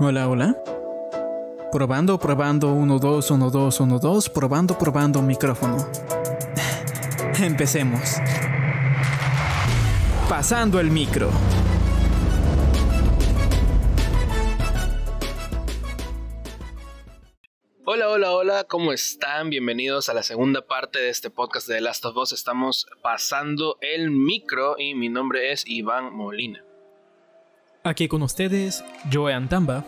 Hola, hola. Probando, probando, 1, 2, 1, 2, 1, 2, probando, probando micrófono. Empecemos. Pasando el micro. Hola, hola, hola, ¿cómo están? Bienvenidos a la segunda parte de este podcast de The Last of Us. Estamos pasando el micro y mi nombre es Iván Molina. Aquí con ustedes, Joe Antamba.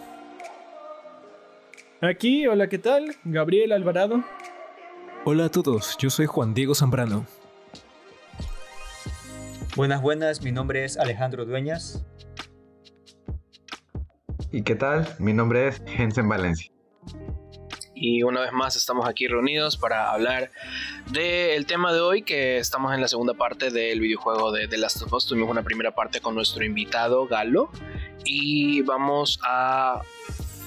Aquí, hola, ¿qué tal? Gabriel Alvarado. Hola a todos, yo soy Juan Diego Zambrano. Buenas, buenas, mi nombre es Alejandro Dueñas. ¿Y qué tal? Mi nombre es Jensen Valencia. Y una vez más estamos aquí reunidos para hablar del tema de hoy, que estamos en la segunda parte del videojuego de The Last of Us. Tuvimos una primera parte con nuestro invitado Galo y vamos a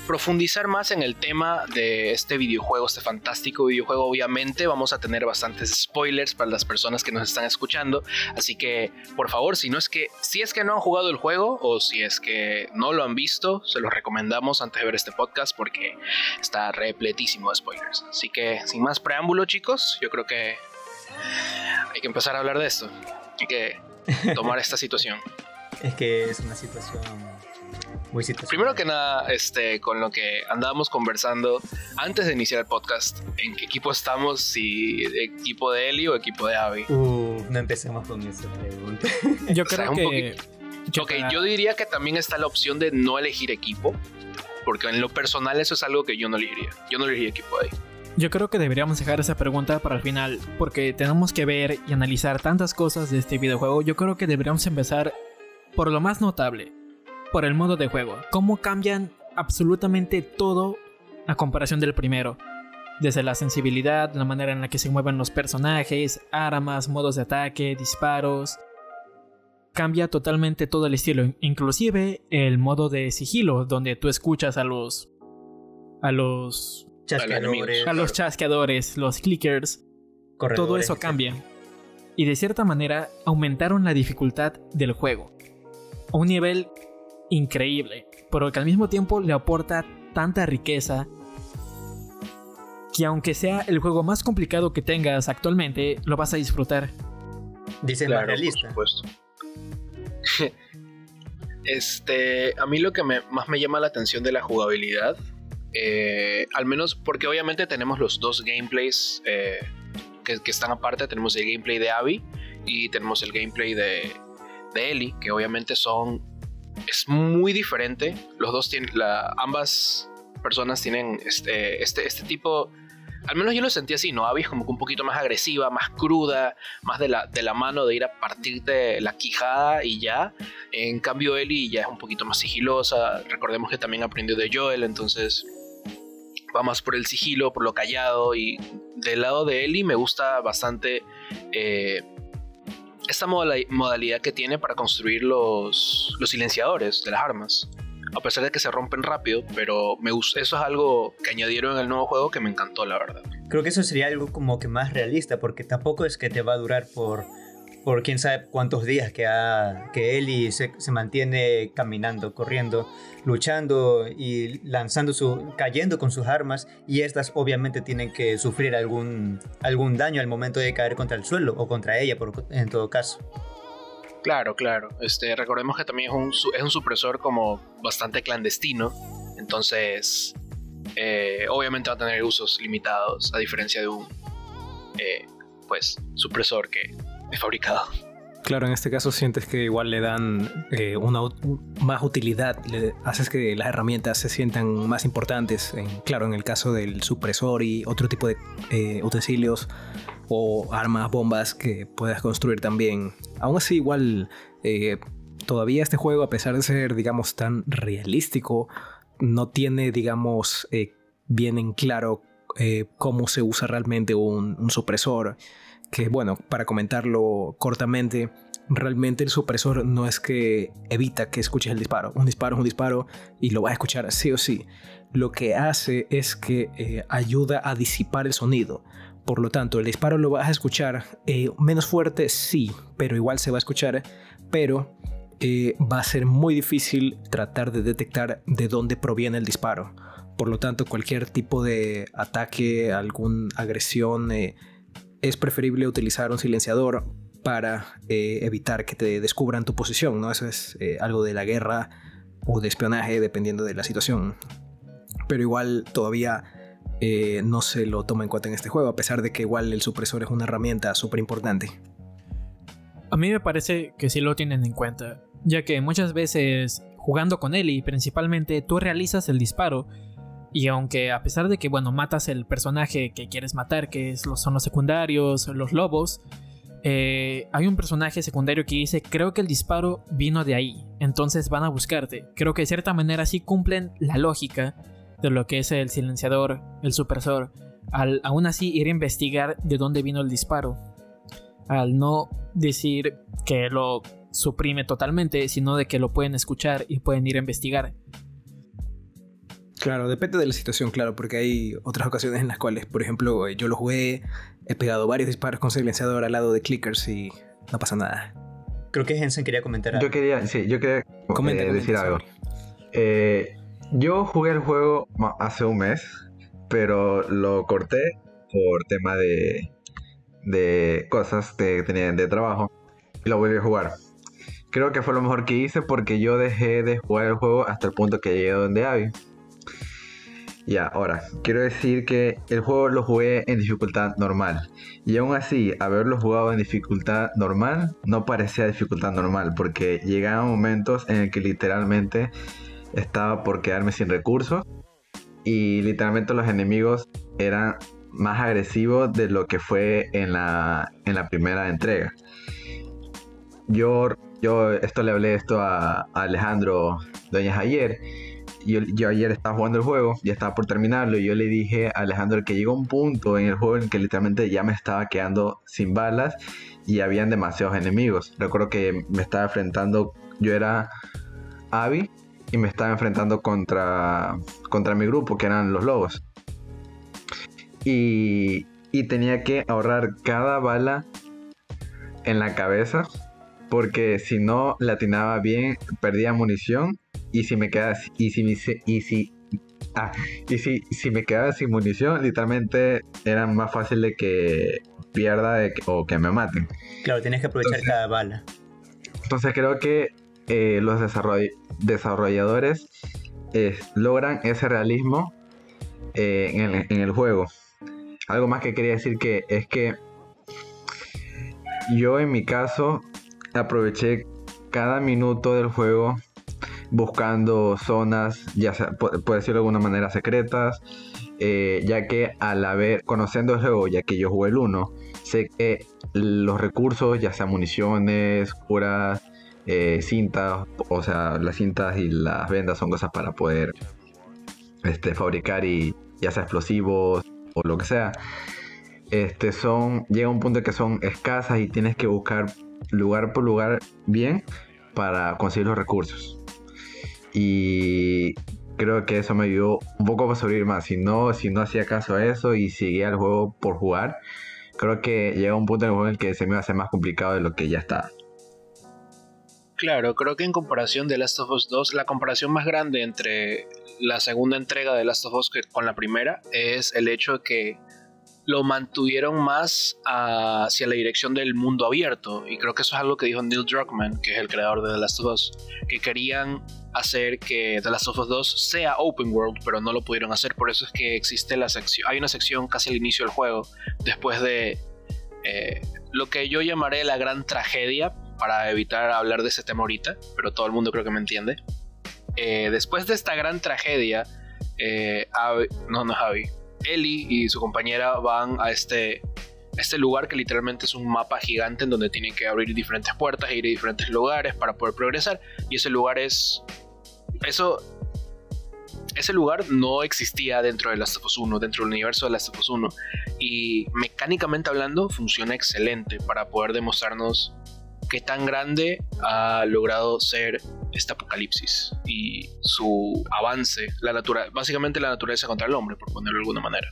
profundizar más en el tema de este videojuego, este fantástico videojuego. Obviamente vamos a tener bastantes spoilers para las personas que nos están escuchando, así que por favor, si no es que si es que no han jugado el juego o si es que no lo han visto, se los recomendamos antes de ver este podcast porque está repletísimo de spoilers. Así que sin más preámbulo, chicos, yo creo que hay que empezar a hablar de esto. Hay que tomar esta situación. Es que es una situación muy. Primero que nada, este, con lo que andábamos conversando antes de iniciar el podcast, ¿en qué equipo estamos? Si equipo de Eli o equipo de Abby. Uh, no empecemos con esa pregunta. Yo O sea, creo que. poquito- Ok, yo diría que también está la opción de no elegir equipo. Porque en lo personal eso es algo que yo no elegiría. Yo no elegiría equipo de ahí. Yo creo que deberíamos dejar esa pregunta para el final, porque tenemos que ver y analizar tantas cosas de este videojuego. Yo creo que deberíamos empezar por lo más notable, por el modo de juego. Cómo cambian absolutamente todo a comparación del primero. Desde la sensibilidad, la manera en la que se mueven los personajes, armas, modos de ataque, disparos. Cambia totalmente todo el estilo, inclusive el modo de sigilo, donde tú escuchas a los... a los Chasqueadores, a los chasqueadores, los clickers, todo corredores, eso etc. cambia. Y de cierta manera aumentaron la dificultad del juego. A un nivel increíble, pero que al mismo tiempo le aporta tanta riqueza que aunque sea el juego más complicado que tengas actualmente, lo vas a disfrutar. Dices más realista. por supuesto. este, a mí lo que me- más me llama la atención de la jugabilidad, eh, al menos porque obviamente tenemos los dos gameplays eh, que, que están aparte, tenemos el gameplay de Abby y tenemos el gameplay de, de Ellie, que obviamente son es muy diferente. Los dos tienen, ambas personas tienen este, este, este tipo, al menos yo lo sentí así, ¿no? Abby como que un poquito más agresiva, más cruda, más de la, de la mano de ir a partirte la quijada y ya. En cambio, Ellie ya es un poquito más sigilosa. Recordemos que también aprendió de Joel, entonces va más por el sigilo, por lo callado. Y del lado de Ellie me gusta bastante eh, esta moda- modalidad que tiene para construir los, los silenciadores de las armas. A pesar de que se rompen rápido, pero me eso es algo que añadieron en el nuevo juego que me encantó, la verdad. Creo que eso sería algo como que más realista, porque tampoco es que te va a durar por, por quién sabe cuántos días que, ha, que Ellie se, se mantiene caminando, corriendo, luchando y lanzando su, cayendo con sus armas, y estas obviamente tienen que sufrir algún, algún daño al momento de caer contra el suelo o contra ella, por, en todo caso. Claro, claro. Este, recordemos que también es un, es un supresor como bastante clandestino. Entonces, eh, obviamente va a tener usos limitados, a diferencia de un eh, pues, supresor que fabricado. Claro, en este caso sientes que igual le dan eh, una más utilidad, le haces que las herramientas se sientan más importantes. Claro, en el caso del supresor y otro tipo de eh, utensilios o armas, bombas que puedas construir también. Aún así, igual eh, todavía este juego, a pesar de ser, digamos, tan realístico, no tiene, digamos, bien en claro cómo se usa realmente un supresor que bueno, para comentarlo cortamente, realmente el supresor no es que evita que escuches el disparo. Un disparo es un disparo y lo vas a escuchar sí o sí. Lo que hace es que eh, ayuda a disipar el sonido. Por lo tanto, el disparo lo vas a escuchar eh, menos fuerte, sí, pero igual se va a escuchar. Pero eh, va a ser muy difícil tratar de detectar de dónde proviene el disparo. Por lo tanto, cualquier tipo de ataque, alguna agresión, es preferible utilizar un silenciador para eh, evitar que te descubran tu posición. ¿no? Eso es algo de la guerra o de espionaje, dependiendo de la situación. Pero igual todavía no se lo toma en cuenta en este juego, a pesar de que igual el supresor es una herramienta súper importante. A mí me parece que sí lo tienen en cuenta, ya que muchas veces jugando con Ellie principalmente tú realizas el disparo y aunque a pesar de que bueno matas el personaje que quieres matar, que es son los secundarios, los lobos, eh, hay un personaje secundario que dice creo que el disparo vino de ahí, entonces van a buscarte. Creo que de cierta manera sí cumplen la lógica de lo que es el silenciador, el supresor, al aún así ir a investigar de dónde vino el disparo al no decir que lo suprime totalmente, sino de que lo pueden escuchar y pueden ir a investigar. Claro, depende de la situación, claro, porque hay otras ocasiones en las cuales, por ejemplo, yo lo jugué, he pegado varios disparos con silenciador al lado de clickers y no pasa nada. Creo que Jensen quería comentar algo. Yo quería, sí, yo quería eh, decir algo. Eh, yo jugué el juego hace un mes, pero lo corté por tema de, de cosas que tenía de trabajo y lo volví a jugar. Creo que fue lo mejor que hice porque yo dejé de jugar el juego hasta el punto que llegué donde Abby. Ya, ahora, quiero decir que el juego lo jugué en dificultad normal. Y aún así, haberlo jugado en dificultad normal no parecía dificultad normal. Porque llegaban momentos en el que literalmente estaba por quedarme sin recursos. Y literalmente los enemigos eran más agresivo de lo que fue en la, en la primera entrega. Yo, yo esto le hablé esto a, Alejandro Doñas ayer. Yo, yo, ayer estaba jugando el juego, ya estaba por terminarlo, y yo le dije a Alejandro que llegó un punto en el juego en que literalmente ya me estaba quedando sin balas y habían demasiados enemigos. Recuerdo que me estaba enfrentando, yo era Abby y me estaba enfrentando contra, contra mi grupo, que eran los lobos y, tenía que ahorrar cada bala en la cabeza porque si no latinaba bien perdía munición y si me quedaba y si y si ah, y si, si me quedaba sin munición literalmente era más fácil de que pierda o que me maten. Claro tienes que aprovechar cada bala. Entonces creo que eh, los desarrolladores eh, logran ese realismo eh, en el juego. Algo más que quería decir que es que yo en mi caso aproveché cada minuto del juego buscando zonas, ya sea, puede decirlo de alguna manera, secretas, eh, ya que al haber, conociendo el juego, ya que yo jugué el 1, sé que los recursos, ya sea municiones, curas, eh, cintas, o sea, las cintas y las vendas son cosas para poder este, fabricar y ya sea explosivos, o lo que sea, este, son, llega un punto que son escasas y tienes que buscar lugar por lugar bien para conseguir los recursos. Y creo que eso me ayudó un poco para sobrevivir más. Si no, si no hacía caso a eso y seguía el juego por jugar, creo que llega un punto en el juego en el que se me iba a hacer más complicado de lo que ya está. Claro, creo que en comparación de Last of Us 2, la comparación más grande entre la segunda entrega de Last of Us con la primera es el hecho de que lo mantuvieron más hacia la dirección del mundo abierto. Y creo que eso es algo que dijo Neil Druckmann, que es el creador de The Last of Us, que querían hacer que The Last of Us 2 sea open world, pero no lo pudieron hacer. Por eso es que existe la sección, hay una sección casi al inicio del juego, después de eh, lo que yo llamaré la gran tragedia, para evitar hablar de ese tema ahorita, pero todo el mundo creo que me entiende. Eh, después de esta gran tragedia, eh, no, no Javi, Ellie y su compañera van a este, este lugar que literalmente es un mapa gigante en donde tienen que abrir diferentes puertas e ir a diferentes lugares para poder progresar. Y ese lugar es... Eso... Ese lugar no existía dentro de Last of Us 1, dentro del universo de Last of Us 1. Y mecánicamente hablando, funciona excelente para poder demostrarnos qué tan grande ha logrado ser este apocalipsis y su avance, la natura básicamente la naturaleza contra el hombre, por ponerlo de alguna manera.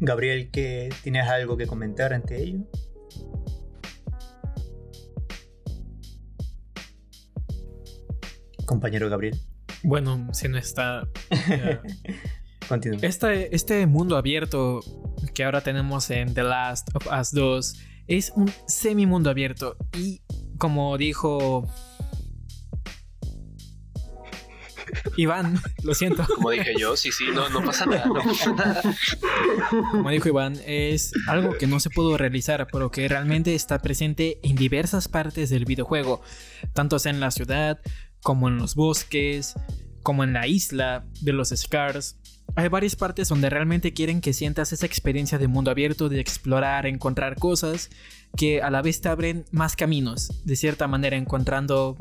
Gabriel, ¿qué, ¿tienes algo que comentar ante ello? compañero Gabriel. Bueno, si no está... Continúa. Este, este mundo abierto que ahora tenemos en The Last of Us 2 es un semi mundo abierto y como dijo Iván, lo siento. Como dije yo, sí, sí, no, no pasa nada, no pasa nada. Como dijo Iván, es algo que no se pudo realizar, pero que realmente está presente en diversas partes del videojuego, tanto sea en la ciudad, como en los bosques, como en la isla de los Scars. Hay varias partes donde realmente quieren que sientas esa experiencia de mundo abierto, de explorar, encontrar cosas, que a la vez te abren más caminos, de cierta manera encontrando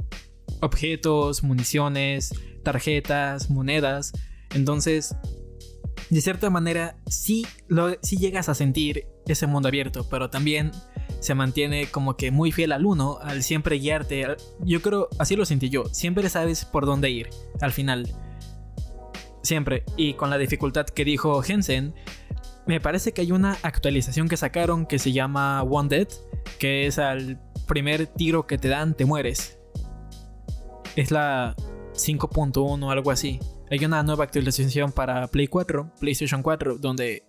objetos, municiones, tarjetas, monedas. Entonces, de cierta manera, sí, sí llegas a sentir ese mundo abierto, pero también se mantiene como que muy fiel al uno, al siempre guiarte. Yo creo, así lo sentí yo, siempre sabes por dónde ir al final. Siempre. Y con la dificultad que dijo Jensen, me parece que hay una actualización que sacaron que se llama One Dead, que es al primer tiro que te dan, te mueres. Es la 5.1 o algo así. Hay una nueva actualización para Play 4, PlayStation 4, donde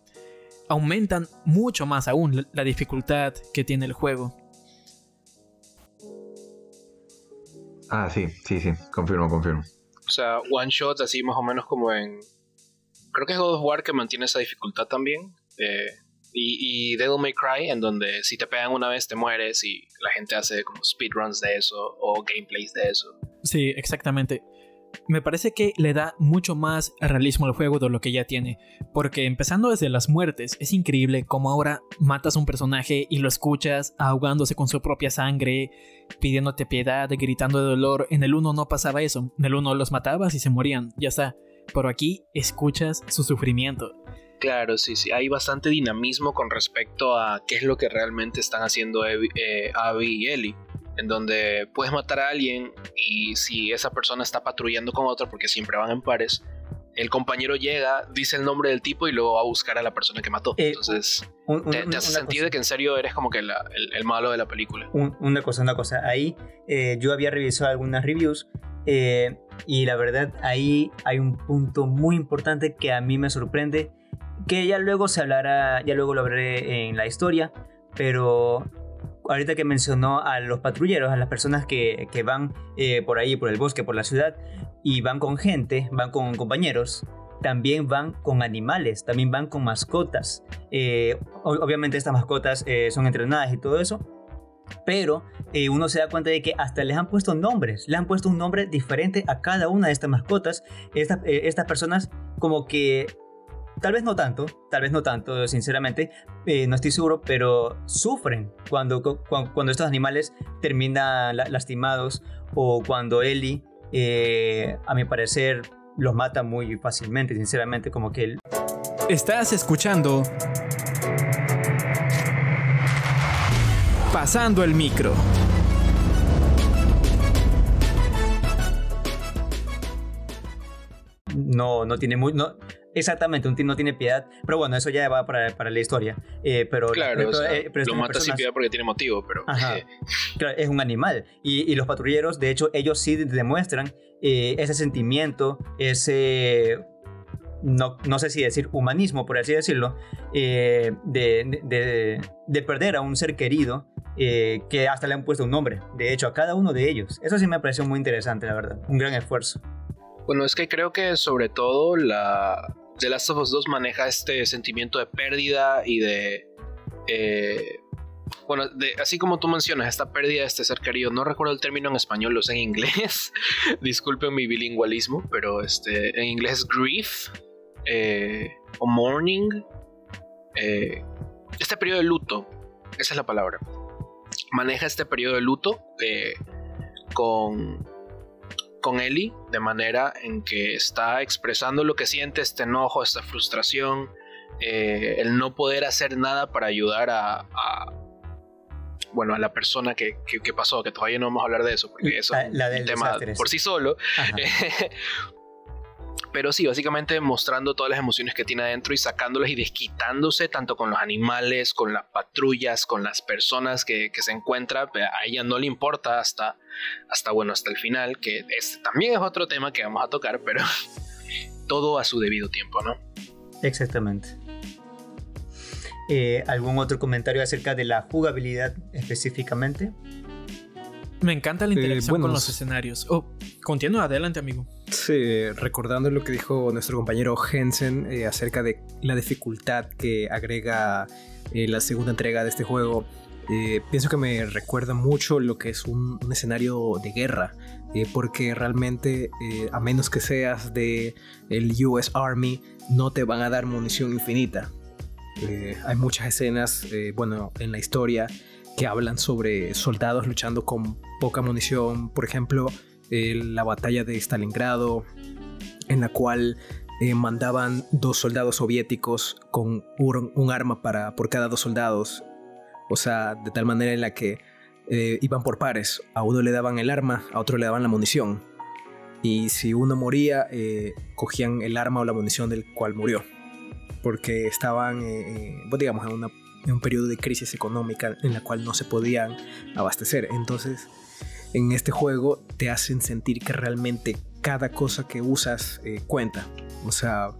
aumentan mucho más aún la dificultad que tiene el juego. Ah, sí, sí, sí, confirmo, confirmo. O sea, one shot así más o menos como en... Creo que es God of War que mantiene esa dificultad también. Y, y Devil May Cry, en donde si te pegan una vez te mueres y la gente hace como speedruns de eso o gameplays de eso. Sí, exactamente me parece que le da mucho más realismo al juego de lo que ya tiene. Porque empezando desde las muertes, es increíble cómo ahora matas a un personaje y lo escuchas ahogándose con su propia sangre, pidiéndote piedad, gritando de dolor. En el 1 no pasaba eso. En el 1 los matabas y se morían, ya está. Pero aquí escuchas su sufrimiento. Claro, sí, sí. Hay bastante dinamismo con respecto a qué es lo que realmente están haciendo eh, Abby y Ellie en donde puedes matar a alguien y si esa persona está patrullando con otra, porque siempre van en pares, el compañero llega, dice el nombre del tipo y luego va a buscar a la persona que mató. Eh, Entonces, te, hace sentido de que en serio eres como que el, malo de la película. una cosa, una cosa. Ahí eh, yo había revisado algunas reviews eh, y la verdad ahí hay un punto muy importante que a mí me sorprende, que ya luego se hablará, ya luego lo veré en la historia, pero ahorita que mencionó a los patrulleros, a las personas que, van eh, por ahí, por el bosque, por la ciudad, y van con gente, van con compañeros, también van con animales, también van con mascotas. Eh, obviamente estas mascotas eh, son entrenadas y todo eso, pero uno se da cuenta de que hasta les han puesto nombres, le han puesto un nombre diferente a cada una de estas mascotas. estas personas como que Tal vez no tanto, tal vez no tanto, sinceramente, eh, no estoy seguro, pero sufren cuando, cuando, estos animales terminan lastimados o cuando Ellie, eh, a mi parecer, los mata muy fácilmente, sinceramente, como que él... Estás escuchando... Pasando el micro. No, no tiene muy... No, Exactamente, un team no tiene piedad, pero bueno, eso ya va para, para la historia. Eh, pero, claro, eh, lo mata sin piedad porque tiene motivo, pero... es un animal. Y, los patrulleros, de hecho, ellos sí demuestran eh, ese sentimiento, ese... No, no, sé si decir humanismo, por así decirlo, de, de, de, perder a un ser querido que hasta le han puesto un nombre, de hecho, a cada uno de ellos. Eso sí me pareció muy interesante, la verdad, un gran esfuerzo. Bueno, es que creo que sobre todo la The Last of Us 2 maneja este sentimiento de pérdida y de... Eh, bueno, así como tú mencionas, esta pérdida de este ser querido, no recuerdo el término en español, lo sé en inglés, disculpen mi bilingüismo, pero este, en inglés es grief eh, o mourning, eh, este periodo de luto, esa es la palabra, maneja este periodo de luto con con Ellie de manera en que está expresando lo que siente, este enojo, esta frustración, eh, el no poder hacer nada para ayudar a, bueno, a la persona que, pasó, que todavía no vamos a hablar de eso, porque eso es un tema por sí solo. Pero sí, básicamente mostrando todas las emociones que tiene adentro y sacándolas y desquitándose tanto con los animales, con las patrullas, con las personas que, se encuentra. A ella no le importa hasta, hasta, bueno, hasta el final, que este también es otro tema que vamos a tocar, pero todo a su debido tiempo, ¿no? Exactamente. Eh, ¿Algún otro comentario acerca de la jugabilidad específicamente? Me encanta la eh, interacción con los escenarios. Oh, continúa, adelante, amigo. Sí, recordando lo que dijo nuestro compañero Jensen eh, acerca de la dificultad que agrega eh, la segunda entrega de este juego, pienso que me recuerda mucho lo que es un, escenario de guerra, porque realmente, a menos que seas de el US Army, no te van a dar munición infinita. hay muchas escenas, bueno, en la historia que hablan sobre soldados luchando con poca munición, por ejemplo, eh, la batalla de Stalingrado, en la cual eh, mandaban dos soldados soviéticos con un, arma para, por cada dos soldados, o sea, de tal manera en la que eh, iban por pares, a uno le daban el arma, a otro le daban la munición, y si uno moría, cogían el arma o la munición del cual murió, porque estaban, digamos, en una en un periodo de crisis económica en la cual no se podían abastecer. Entonces, en este juego te hacen sentir que realmente cada cosa que usas eh, cuenta. O sea,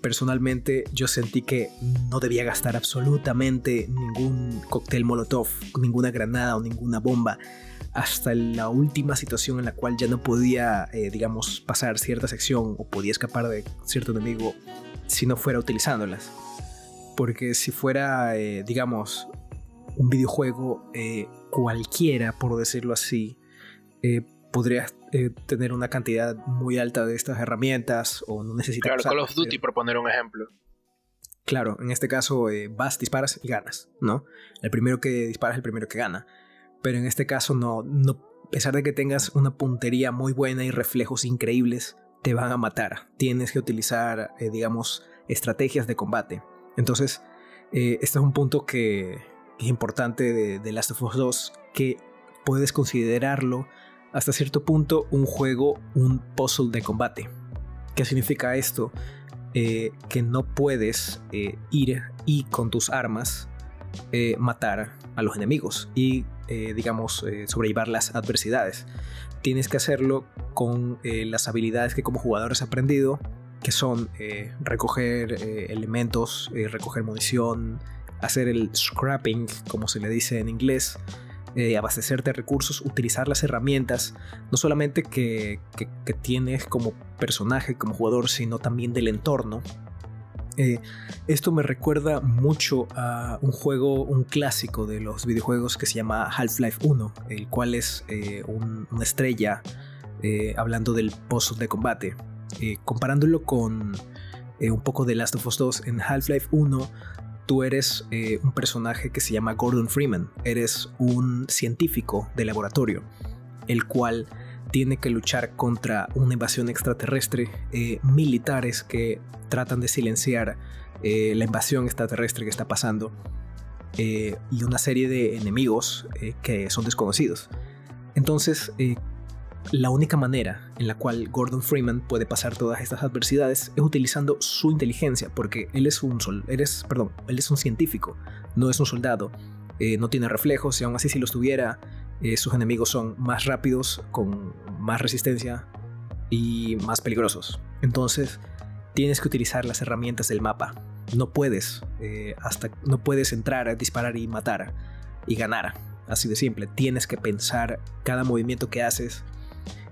personalmente yo sentí que no debía gastar absolutamente ningún cóctel molotov, ninguna granada o ninguna bomba hasta la última situación en la cual ya no podía, eh, digamos, pasar cierta sección o podía escapar de cierto enemigo si no fuera utilizándolas. Porque si fuera, eh, digamos, un videojuego eh, cualquiera, por decirlo así, eh, podrías tener una cantidad muy alta de estas herramientas o no necesitas. Claro, Call of Duty, por poner un ejemplo. Claro, en este caso vas, disparas y ganas, ¿no? El primero que dispara es el primero que gana. Pero en este caso no, no, a pesar de que tengas una puntería muy buena y reflejos increíbles, te van a matar. Tienes que utilizar, digamos, estrategias de combate. Entonces, eh, este es un punto que, es importante de, Last of Us 2, que puedes considerarlo hasta cierto punto un juego, un puzzle de combate. ¿Qué significa esto? Eh, que no puedes eh, ir y con tus armas matar a los enemigos y, digamos, sobrellevar las adversidades. Tienes que hacerlo con las habilidades que como jugador has aprendido que son eh, recoger eh, elementos, eh, recoger munición, hacer el scrapping, como se le dice en inglés, abastecerte de recursos, utilizar las herramientas, no solamente que, tienes como personaje, como jugador, sino también del entorno. esto me recuerda mucho a un juego, un clásico de los videojuegos que se llama Half-Life 1, el cual es una estrella hablando del pozo de combate. Eh, comparándolo con eh, un poco de Last of Us 2, en Half-Life 1 tú eres eh, un personaje que se llama Gordon Freeman, eres un científico de laboratorio, el cual tiene que luchar contra una invasión extraterrestre, militares que tratan de silenciar la invasión extraterrestre que está pasando, y una serie de enemigos que son desconocidos. Entonces, la única manera en la cual Gordon Freeman puede pasar todas estas adversidades es utilizando su inteligencia, porque él es un perdón, él es un científico, no es un soldado, eh, no tiene reflejos y aún así si los tuviera, eh, sus enemigos son más rápidos, con más resistencia y más peligrosos. Entonces tienes que utilizar las herramientas del mapa. No puedes eh, hasta no puedes entrar, disparar y matar y ganar. Así de simple. Tienes que pensar cada movimiento que haces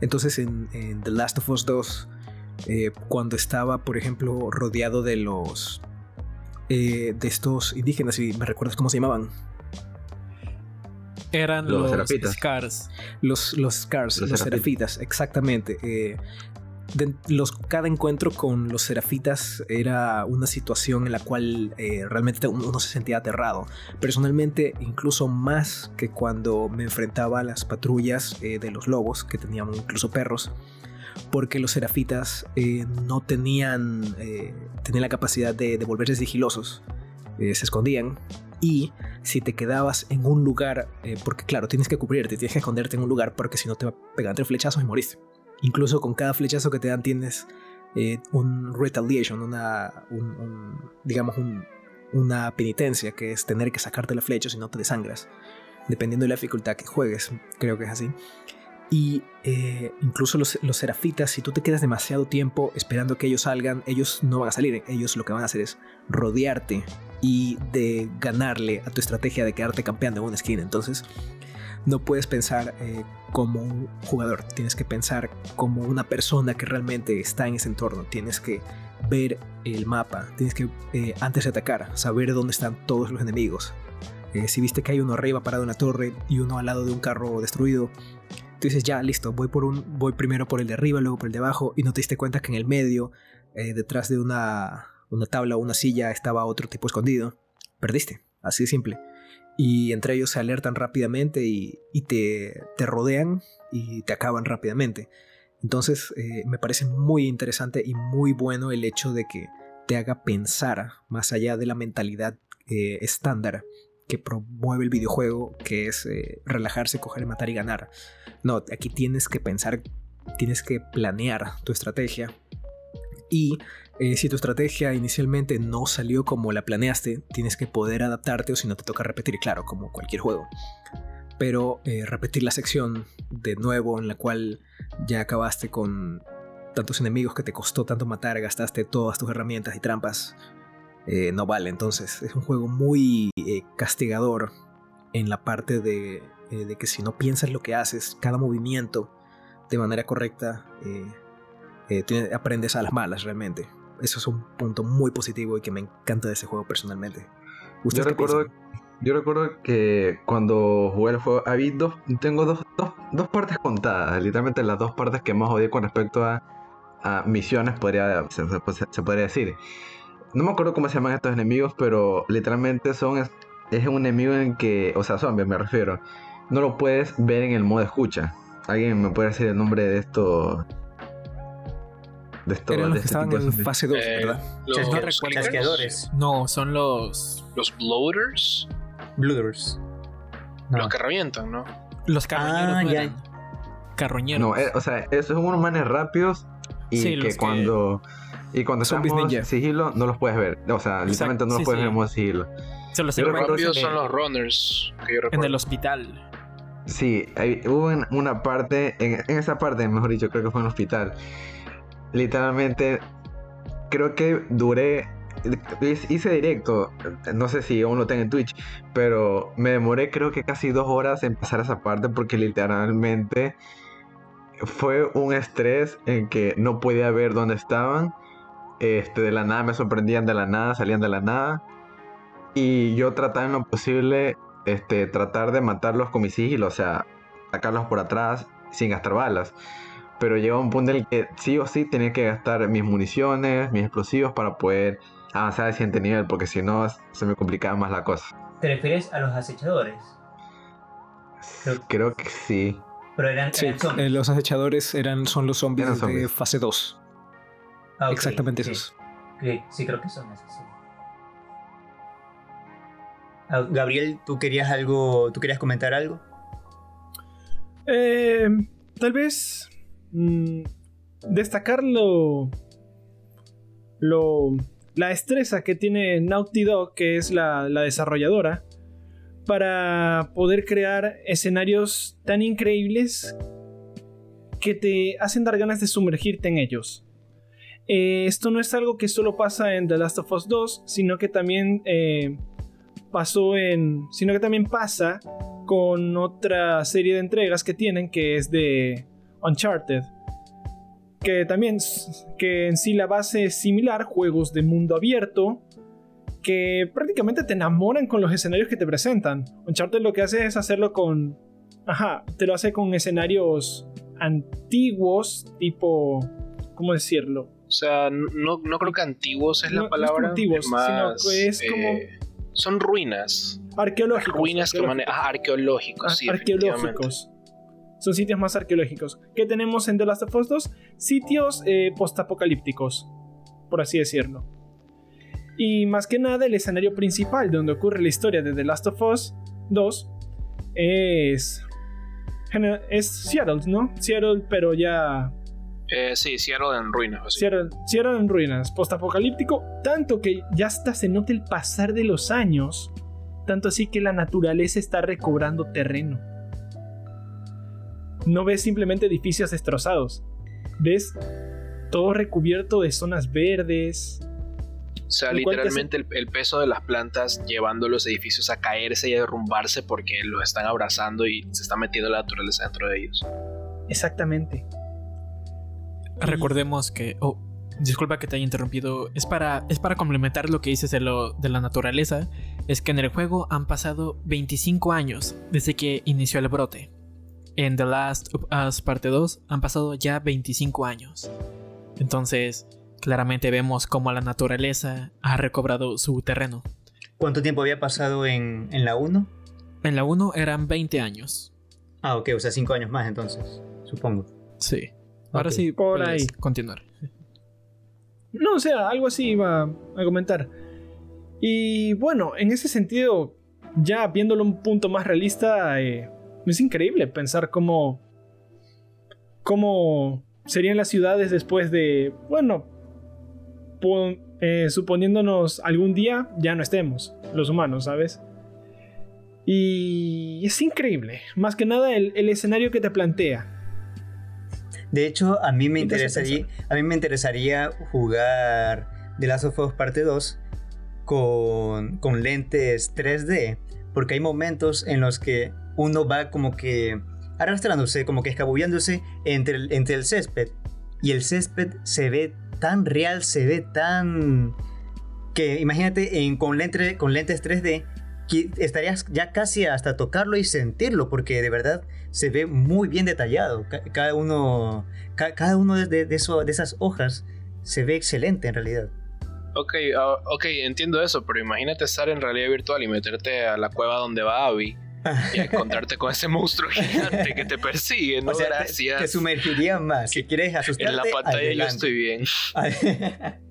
entonces en, The Last of Us 2, eh, cuando estaba, por ejemplo, rodeado de los... Eh, de estos indígenas, y me recuerdas cómo se llamaban. Eran los, los Scars. Los, los Scars, los, serafitas, exactamente. Eh, cada encuentro con los serafitas era una situación en la cual eh, realmente uno se sentía aterrado. Personalmente, incluso más que cuando me enfrentaba a las patrullas eh, de los lobos, que tenían incluso perros, porque los serafitas eh, no tenían, tenían la capacidad de, de volverse sigilosos. se escondían y si te quedabas en un lugar, porque claro, tienes que cubrirte, tienes que esconderte en un lugar porque si no te va a pegar entre flechazos y moriste. Incluso con cada flechazo que te dan tienes eh, un retaliation, una, digamos, una penitencia, que es tener que sacarte la flecha si no te desangras, dependiendo de la dificultad que juegues, creo que es así. Y eh, incluso los, los, serafitas, si tú te quedas demasiado tiempo esperando que ellos salgan, ellos no van a salir. Ellos lo que van a hacer es rodearte y de ganarle a tu estrategia de quedarte campeando en una esquina. Entonces, no puedes pensar eh, como un jugador, tienes que pensar como una persona que realmente está en ese entorno. Tienes que ver el mapa, tienes que, eh, antes de atacar, saber dónde están todos los enemigos. si viste que hay uno arriba parado en una torre y uno al lado de un carro destruido, dices, ya, listo, voy, por un, voy primero por el de arriba, luego por el de abajo, y no te diste cuenta que en el medio, eh, detrás de una, una tabla o una silla, estaba otro tipo escondido. Perdiste, así de simple. Y entre ellos se alertan rápidamente y, te, rodean y te acaban rápidamente. Entonces eh, me parece muy interesante y muy bueno el hecho de que te haga pensar más allá de la mentalidad eh, estándar que promueve el videojuego, que es relajarse, coger, matar y ganar. No, aquí tienes que pensar, tienes que planear tu estrategia. Y eh, si tu estrategia inicialmente no salió como la planeaste, tienes que poder adaptarte o si no te toca repetir, claro, como cualquier juego. Pero eh, repetir la sección de nuevo en la cual ya acabaste con tantos enemigos que te costó tanto matar, gastaste todas tus herramientas y trampas, eh, no vale. Entonces es un juego muy castigador en la parte de de que si no piensas lo que haces, cada movimiento de manera correcta, eh, aprendes a las malas realmente. Eso es un punto muy positivo y que me encanta de ese juego personalmente. Yo recuerdo, yo recuerdo que cuando jugué el juego, había dos, tengo dos, dos, partes contadas, literalmente las dos partes que más odié con respecto a, misiones, podría, se, se, podría decir. No me acuerdo cómo se llaman estos enemigos, pero literalmente son es un enemigo en que, o sea, zombies me refiero, no lo puedes ver en el modo escucha. ¿Alguien me puede decir el nombre de esto? De esto, Eran los que este estaban en fase 2, eh, ¿verdad? Los No, son los. Los bloaters. Bloaters. Los que revientan, ¿no? Los carroñeros. Ah, ya. Carroñeros. No, eh, o sea, esos son unos manes rápidos y que cuando. Y cuando estamos en sigilo, no los puedes ver. O sea, literalmente no los puedes ver en modo sigilo. los rápidos son los runners. en el hospital. Sí, hubo una parte, en, esa parte, mejor dicho, creo que fue en el hospital. Literalmente, creo que duré, hice directo, no sé si aún lo tengo en Twitch, pero me demoré creo que casi dos horas en pasar esa parte porque literalmente fue un estrés en que no podía ver dónde estaban. Este, de la nada me sorprendían de la nada, salían de la nada. Y yo trataba en lo posible este, tratar de matarlos con mi sigilo, o sea, sacarlos por atrás sin gastar balas. Pero llegó un punto en el que sí o sí tenía que gastar mis municiones, mis explosivos para poder avanzar al siguiente nivel, porque si no se me complicaba más la cosa. ¿Te refieres a los acechadores? Creo, que sí. Pero eran, sí, eh, los acechadores eran, son los zombies, de fase 2. Ah, Exactamente esos. Sí, creo que son esos, Ah, Gabriel, ¿tú querías algo, tú querías comentar algo? Eh, tal vez mm, destacar lo, la destreza que tiene Naughty Dog, que es la, la desarrolladora, para poder crear escenarios tan increíbles que te hacen dar ganas de sumergirte en ellos. Eh, esto no es algo que solo pasa en The Last of Us 2, sino que también eh, pasó en. sino que también pasa con otra serie de entregas que tienen, que es de Uncharted. Que también, que en sí la base es similar, juegos de mundo abierto, que prácticamente te enamoran con los escenarios que te presentan. Uncharted lo que hace es hacerlo con... Ajá, te lo hace con escenarios antiguos, tipo... ¿Cómo decirlo? O sea, no, creo que antiguos es la palabra. antiguos, sino que es como eh, son ruinas. Arqueológicos. Ruinas que Ah, arqueológicos, sí. Arqueológicos. Son sitios más arqueológicos. ¿Qué tenemos en The Last of Us 2? Sitios eh, postapocalípticos, por así decirlo. Y más que nada, el escenario principal donde ocurre la historia de The Last of Us 2 es. Es Seattle, ¿no? Seattle, pero ya Eh, sí, Seattle en ruinas. Seattle, Seattle en ruinas, postapocalíptico, tanto que ya hasta se nota el pasar de los años, tanto así que la naturaleza está recobrando terreno. No ves simplemente edificios destrozados, ves todo recubierto de zonas verdes, o sea, literalmente el, peso de las plantas llevando los edificios a caerse y a derrumbarse porque los están abrazando y se está metiendo la naturaleza dentro de ellos. Exactamente. Recordemos que. Oh, disculpa que te haya interrumpido. Es para, es para complementar lo que dices de, lo, de la naturaleza. Es que en el juego han pasado 25 años desde que inició el brote. En The Last of Us Parte 2 han pasado ya 25 años. Entonces, claramente vemos cómo la naturaleza ha recobrado su terreno. ¿Cuánto tiempo había pasado en, en la 1? En la 1 eran 20 años. Ah, ok, o sea, 5 años más entonces, supongo. Sí. Ahora sí, por ahí. Continuar. No, o sea, algo así iba a comentar. Y bueno, en ese sentido, ya viéndolo un punto más realista, eh, es increíble pensar cómo. cómo serían las ciudades después de. Bueno, eh, suponiéndonos algún día ya no estemos, los humanos, ¿sabes? Y es increíble, más que nada el, escenario que te plantea. De hecho, a mí me interesaría, a mí me interesaría jugar The Last of Us Parte 2 con, con lentes 3D, porque hay momentos en los que uno va como que arrastrándose, como que escabullándose entre el, entre el césped, y el césped se ve tan real, se ve tan... que imagínate en, con, con lentes 3D, que estarías ya casi hasta tocarlo y sentirlo, porque de verdad se ve muy bien detallado. Cada uno, cada uno de, de, eso, de esas hojas se ve excelente en realidad. Ok, ah, ok, entiendo eso, pero imagínate estar en realidad virtual y meterte a la cueva donde va Abby y encontrarte con ese monstruo gigante que te persigue, ¿no? Gracias. Te, sumergiría más. Si quieres asustarte, En la pantalla yo estoy bien.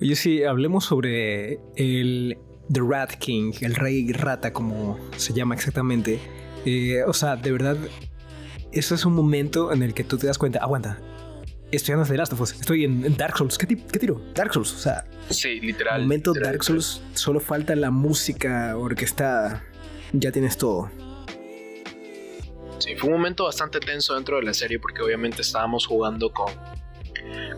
Oye, sí, hablemos sobre el The Rat King, el rey rata, como se llama exactamente. Eh, o sea, de verdad, eso es un momento en el que tú te das cuenta, aguanta, estoy en The Last of Us, estoy en, Dark Souls, ¿Qué, ¿qué, tiro? Dark Souls, o sea. Sí, literal. Momento Dark Souls, solo falta la música orquestada, ya tienes todo. Sí, fue un momento bastante tenso dentro de la serie porque obviamente estábamos jugando con,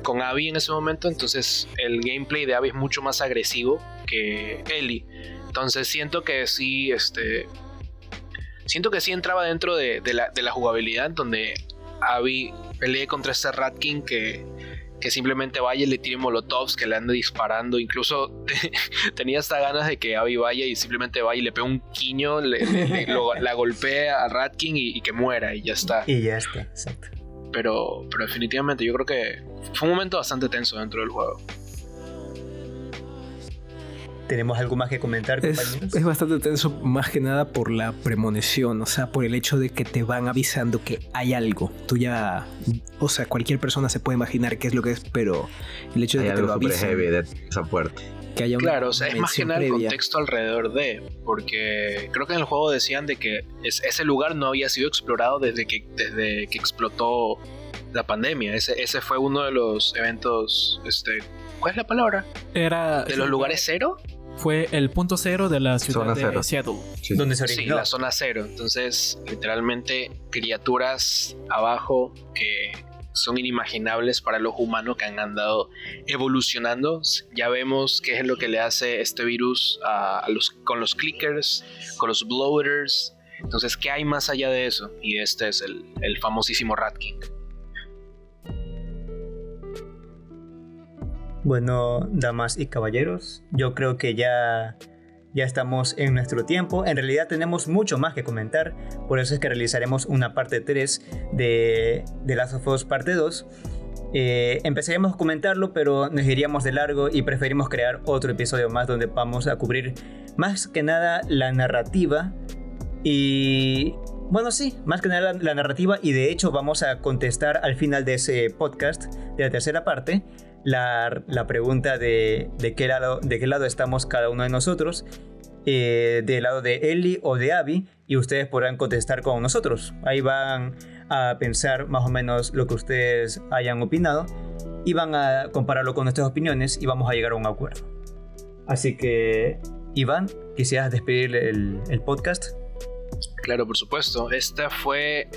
con Abby en ese momento, entonces el gameplay de Abby es mucho más agresivo que Ellie. Entonces siento que sí, este... Siento que sí entraba dentro de, la, de la jugabilidad donde Abby pelee contra este Rat King que, que simplemente vaya y le tire molotovs, que le ande disparando. Incluso tenía hasta ganas de que Abby vaya y simplemente vaya y le pegue un quiño, la golpee a Rat King y, que muera y ya está. Y ya está, exacto. Pero, pero definitivamente yo creo que fue un momento bastante tenso dentro del juego. ¿Tenemos algo más que comentar, compañeros? Es, es, bastante tenso, más que nada por la premonición, o sea, por el hecho de que te van avisando que hay algo. Tú ya, o sea, cualquier persona se puede imaginar qué es lo que es, pero el hecho de que te lo avisen. heavy de esa puerta. Que haya claro, o sea, es más que nada el contexto alrededor de, porque creo que en el juego decían de que ese lugar no había sido explorado desde que, desde que explotó la pandemia. Ese, ese fue uno de los eventos, este, ¿cuál es la palabra? Era de los lugares cero fue el punto cero de la ciudad de Seattle. Donde se originó. Sí, la zona cero. Entonces, literalmente, criaturas abajo que son inimaginables para los humanos que han andado evolucionando. Ya vemos qué es lo que le hace este virus a, los, con los clickers, con los bloaters. Entonces, ¿qué hay más allá de eso? Y este es el, el famosísimo Rat Bueno, damas y caballeros, yo creo que ya, ya estamos en nuestro tiempo. En realidad tenemos mucho más que comentar, por eso es que realizaremos una parte 3 de, de Last of Us parte 2. Eh, empezaremos a comentarlo, pero nos iríamos de largo y preferimos crear otro episodio más donde vamos a cubrir más que nada la narrativa y bueno, sí, más que nada la, narrativa y de hecho vamos a contestar al final de ese podcast, de la tercera parte, la, pregunta de, de, qué lado, de qué lado estamos cada uno de nosotros, eh, del lado de Ellie o de Abby, y ustedes podrán contestar con nosotros. Ahí van a pensar más o menos lo que ustedes hayan opinado y van a compararlo con nuestras opiniones y vamos a llegar a un acuerdo. Así que, Iván, quisieras despedir el, el podcast. Claro, por supuesto. Esta fue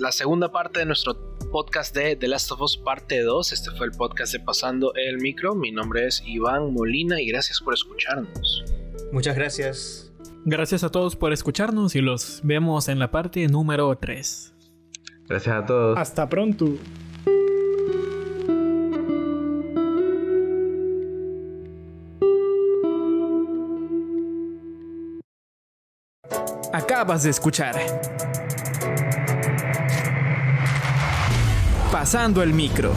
la segunda parte de nuestro podcast de The Last of Us parte 2. Este fue el podcast de Pasando el Micro. Mi nombre es Iván Molina y gracias por escucharnos. Muchas gracias. Gracias a todos por escucharnos y los vemos en la parte número 3. Gracias a todos. Hasta pronto. Acabas de escuchar. Pasando el micro.